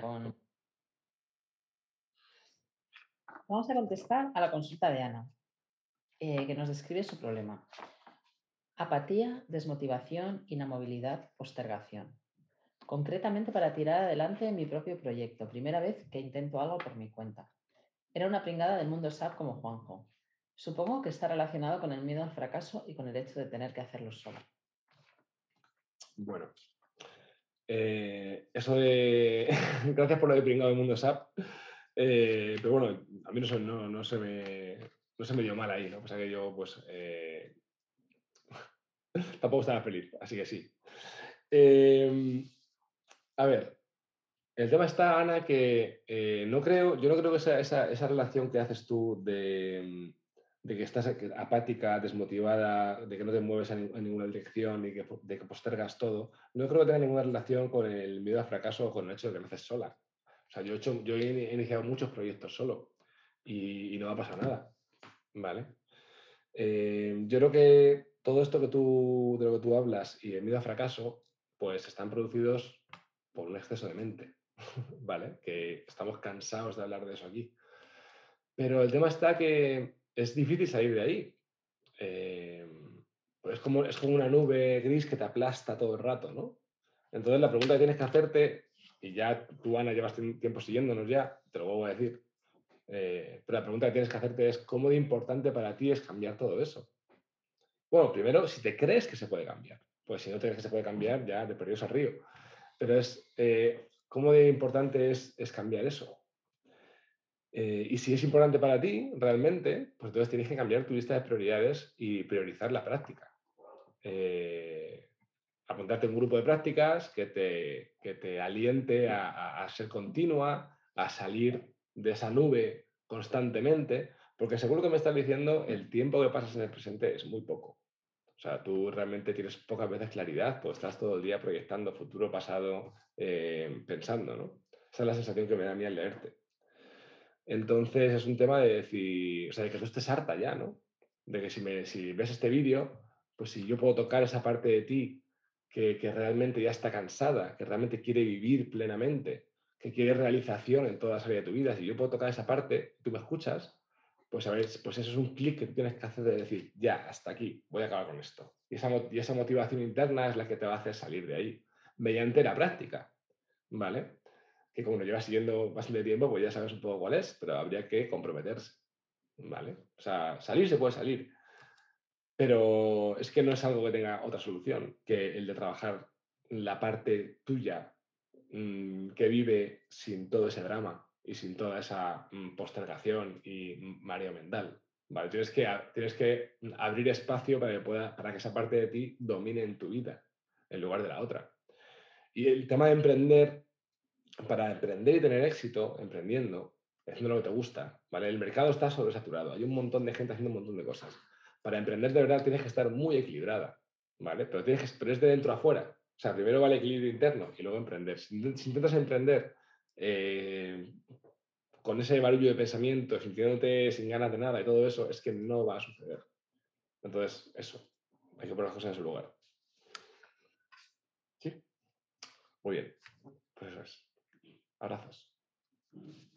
con... Vamos a contestar a la consulta de Ana, eh, que nos describe su problema. Apatía, desmotivación, inamovilidad, postergación. Concretamente para tirar adelante mi propio proyecto. Primera vez que intento algo por mi cuenta. Era una pringada del mundo SAP como Juanjo. Supongo que está relacionado con el miedo al fracaso y con el hecho de tener que hacerlo solo. Bueno, eh, eso de. Gracias por lo de pringado del mundo SAP. Eh, pero bueno, a mí no, se me, no se me dio mal ahí, ¿no? O sea que yo, pues. Eh, tampoco estaba feliz, así que sí. Em, a ver, el tema está, Ana, que no creo, yo no creo que esa, esa relación que haces tú de de que estás apática, desmotivada, de que no te mueves en, ninguna dirección y que, de que postergas todo, no creo que tenga ninguna relación con el miedo al fracaso o con el hecho de que lo haces sola. O sea, yo he, hecho, yo he iniciado muchos proyectos solo y, no va a pasar nada. ¿Vale? Eh, yo creo que todo esto que tú, de lo que tú hablas y el miedo al fracaso, pues están producidos por un exceso de mente. ¿Vale? Que estamos cansados de hablar de eso aquí. Pero el tema está que es difícil salir de ahí. Eh, es, como, es como una nube gris que te aplasta todo el rato, ¿no? Entonces la pregunta que tienes que hacerte, y ya tú, Ana, llevas tiempo siguiéndonos ya, te lo vuelvo a decir, eh, pero la pregunta que tienes que hacerte es cómo de importante para ti es cambiar todo eso. Bueno, primero, si te crees que se puede cambiar, pues si no te crees que se puede cambiar, ya te perdió al río. Pero es, eh, ¿cómo de importante es, es cambiar eso? Eh, y si es importante para ti, realmente, pues entonces tienes que cambiar tu lista de prioridades y priorizar la práctica. Eh, apuntarte en un grupo de prácticas que te, que te aliente a, ser continua, a salir de esa nube constantemente, porque seguro que me estás diciendo, el tiempo que pasas en el presente es muy poco. O sea, tú realmente tienes pocas veces claridad, pues estás todo el día proyectando futuro, pasado, eh, pensando, ¿no? Esa es la sensación que me da a mí al leerte. Entonces es un tema de decir, o sea, de que tú estés harta ya, ¿no? De que si, me, si ves este vídeo, pues si yo puedo tocar esa parte de ti que, realmente ya está cansada, que realmente quiere vivir plenamente, que quiere realización en toda la áreas de tu vida, si yo puedo tocar esa parte, tú me escuchas, pues, a ver, pues eso es un clic que tú tienes que hacer de decir, ya, hasta aquí, voy a acabar con esto. Y esa, y esa motivación interna es la que te va a hacer salir de ahí, mediante la práctica, ¿vale? Que como lo llevas siguiendo bastante tiempo, pues ya sabes un poco cuál es, pero habría que comprometerse. ¿Vale? O sea, salir se puede salir, pero es que no es algo que tenga otra solución que el de trabajar la parte tuya mm, que vive sin todo ese drama y sin toda esa mm, postergación y mareo mental. ¿vale? Tienes, que, tienes que abrir espacio para que, pueda, para que esa parte de ti domine en tu vida en lugar de la otra. Y el tema de emprender para emprender y tener éxito emprendiendo, haciendo lo que te gusta, ¿vale? El mercado está sobresaturado, hay un montón de gente haciendo un montón de cosas. Para emprender de verdad tienes que estar muy equilibrada, ¿vale? Pero, tienes que, pero es de dentro a afuera. O sea, primero va el equilibrio interno y luego emprender. Si, intentas emprender eh, con ese barullo de pensamiento, sintiéndote sin ganas de nada y todo eso, es que no va a suceder. Entonces, eso, hay que poner las cosas en su lugar. ¿Sí? Muy bien. Pues eso es. Abrazos.